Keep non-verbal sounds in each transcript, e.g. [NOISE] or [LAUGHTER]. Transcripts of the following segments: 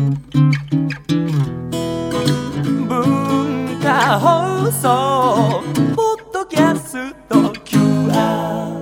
文化放送ポッドキャスト QR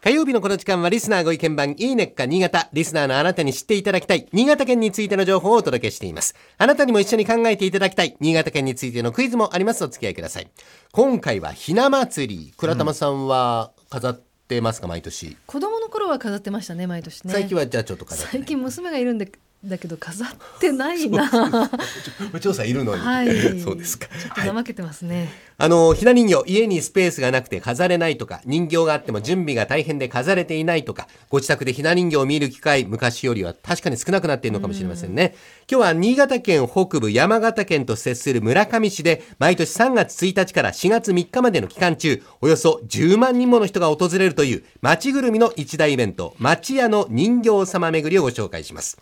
火曜日のこの時間はリスナーご意見番いいねっか新潟。リスナーのあなたに知っていただきたい新潟県についての情報をお届けしています。あなたにも一緒に考えていただきたい新潟県についてのクイズもあります。お付き合いください。今回はひな祭り。倉玉さんは飾ってますか、毎年。子供の頃は飾ってましたね毎年ね最近はじゃあちょっと飾ってない。最近娘がいるんでだけど飾ってないな [LAUGHS] 調査いるのに。はい [LAUGHS] そうですか。ちょっと怠けてますね、あの、ひな人形、家にスペースがなくて飾れないとか、人形があっても準備が大変で飾れていないとか、ご自宅でひな人形を見る機会、昔よりは確かに少なくなっているのかもしれませんね。今日は新潟県北部、山形県と接する村上市で、毎年3月1日から4月3日までの期間中、およそ10万人もの人が訪れるという、町ぐるみの一大イベント、町屋の人形様巡りをご紹介します。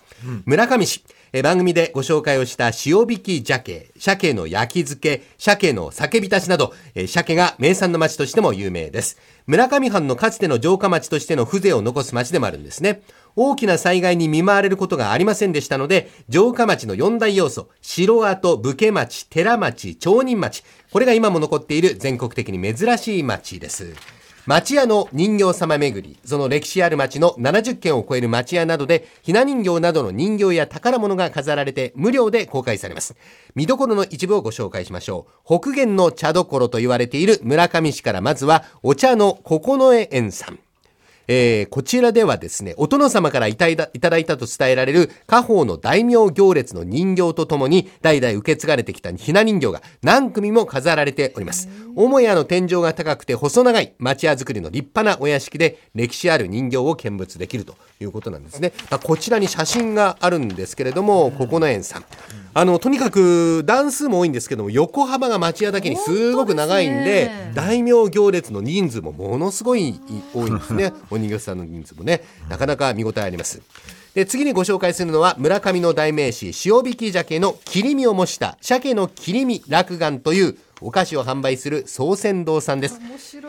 村上市、え番組でご紹介をした塩引き鮭、鮭の焼き漬け、鮭の酒浸しなど、え鮭が名産の町としても有名です。村上藩のかつての城下町としての風情を残す町でもあるんですね。大きな災害に見舞われることがありませんでしたので、城下町の四大要素、城跡、武家町、寺町、町人町、これが今も残っている全国的に珍しい町です。町屋の人形様巡り、その歴史ある町の70軒を超える町屋などで、ひな人形などの人形や宝物が飾られて無料で公開されます。見どころの一部をご紹介しましょう。北限の茶どころと言われている村上市からまずは、お茶の九重園さん。えーこちらではですね、お殿様からいただいたと伝えられる家宝の大名行列の人形とともに代々受け継がれてきたひな人形が何組も飾られております。母屋の天井が高くて細長い町屋造りの立派なお屋敷で歴史ある人形を見物できるということなんですね。こちらに写真があるんですけれども、九重園さん。あの、とにかく段数も多いんですけども、横幅が町屋だけにすごく長いんで、ね大名行列の人数もものすごい多いんですね。[LAUGHS] お人形さんの人数もね、なかなか見応えあります。で、次にご紹介するのは、村上の代名詞、塩引き鮭の切り身を模した、鮭の切り身落眼というお菓子を販売する総船堂さんです。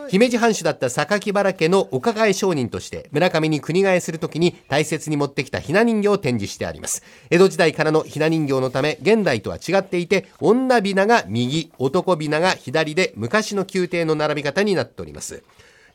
姫路藩主だった榊原家のお抱え商人として村上に国替えするときに大切に持ってきたひな人形を展示してあります。江戸時代からのひな人形のため現代とは違っていて女びなが右男びなが左で昔の宮廷の並び方になっております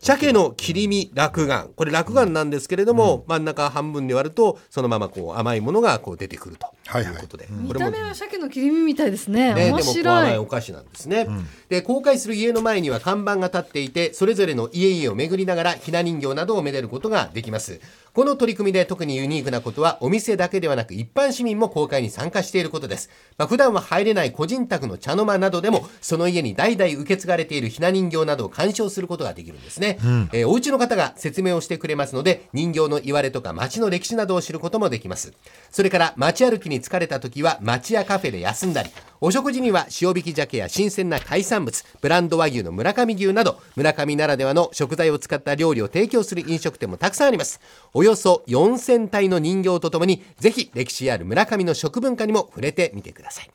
鮭の切り身落眼これ落眼なんですけれども、真ん中半分に割るとそのままこう甘いものがこう出てくるとはいはいいうことで、見これもた目は鮭の切り身みたいですね。ね、面でもこう甘い白いお菓子なんですね、で公開する家の前には看板が立っていてそれぞれの家々を巡りながらひな人形などをめでることができますこの取り組みで特にユニークなことはお店だけではなく一般市民も公開に参加していることです、まあ、普段は入れない個人宅の茶の間などでもその家に代々受け継がれているひな人形などを鑑賞することができるんですね、えーお家の方が説明をしてくれますので人形の言われとか街の歴史などを知ることもできます。それから街歩きに疲れた時は町やカフェで休んだりお食事には塩引き鮭や新鮮な海産物ブランド和牛の村上牛など村上ならではの食材を使った料理を提供する飲食店もたくさんあります。およそ4000体の人形とともにぜひ歴史ある村上の食文化にも触れてみてください。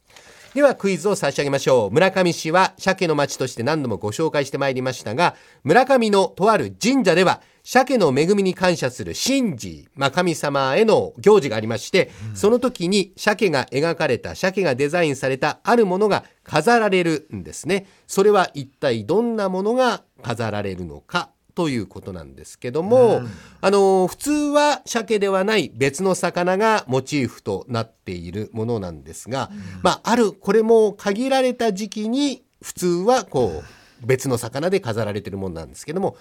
ではクイズを差し上げましょう。村上市は鮭の町として何度もご紹介してまいりましたが村上のとある神社では鮭の恵みに感謝する神事、まあ、神様への行事がありまして、その時に鮭が描かれた鮭がデザインされたあるものが飾られるんですね。それは一体どんなものが飾られるのかということなんですけども、あの普通は鮭ではない別の魚がモチーフとなっているものなんですが、まああるこれも限られた時期に普通はこう別の魚で飾られているものなんですけども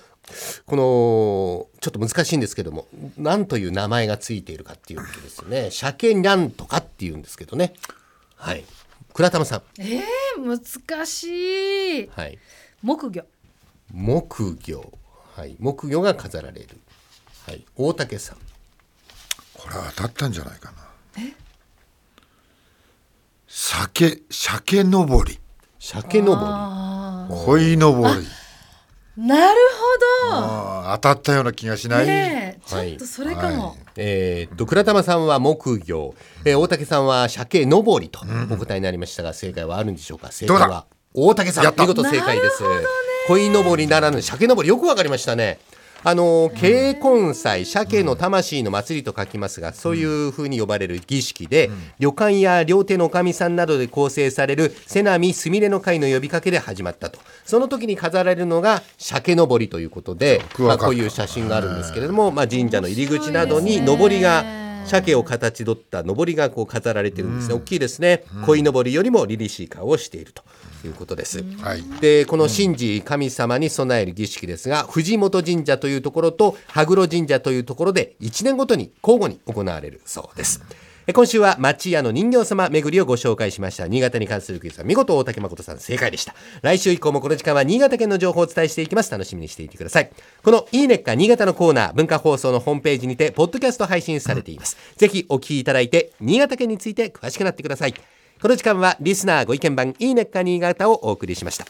このちょっと難しいんですけども何という名前がついているかっていうとですね。鮭にゃんとかっていうんですけどね。はい。倉玉さん。えー、難しい。はい。木魚。木魚。はい。木魚が飾られる。はい。大竹さん。これは当たったんじゃないかな。酒酒登り。鮭のぼあ鯉登りーなるほど。当たったような気がしない、ねえちはい。ょっとそれかも、はい。えーっと倉玉さんは木魚、えー大竹さんは鮭登りとお答えになりましたが、正解はあるんでしょうか？正解は大竹さん。やった。見事正解です。鯉登りならぬ鮭登り。よくわかりましたねあの慶根祭鮭の魂の祭りと書きますがそういうふうに呼ばれる儀式で、旅館や料亭のおかみさんなどで構成される瀬波すみれの会の呼びかけで始まったと。その時に飾られるのが鮭のぼりということで、まあ、こういう写真があるんですけれども、まあ、神社の入り口などにのぼりが鮭を形取ったのぼりがこう飾られてるんですね、大きいですね。鯉のぼりよりも凛々しい顔をしているということです。はい。でこの神事神様に備える儀式ですが藤本神社というところと羽黒神社というところで1年ごとに交互に行われるそうです。今週は町屋の人形様巡りをご紹介しました。新潟に関するクイズは見事大竹誠さん正解でした。来週以降もこの時間は新潟県の情報をお伝えしていきます。楽しみにしていてください。このいいねっか新潟のコーナー文化放送のホームページにてポッドキャスト配信されています、ぜひお聞きいただいて新潟県について詳しくなってください。この時間はリスナーご意見番いいねっか新潟をお送りしました。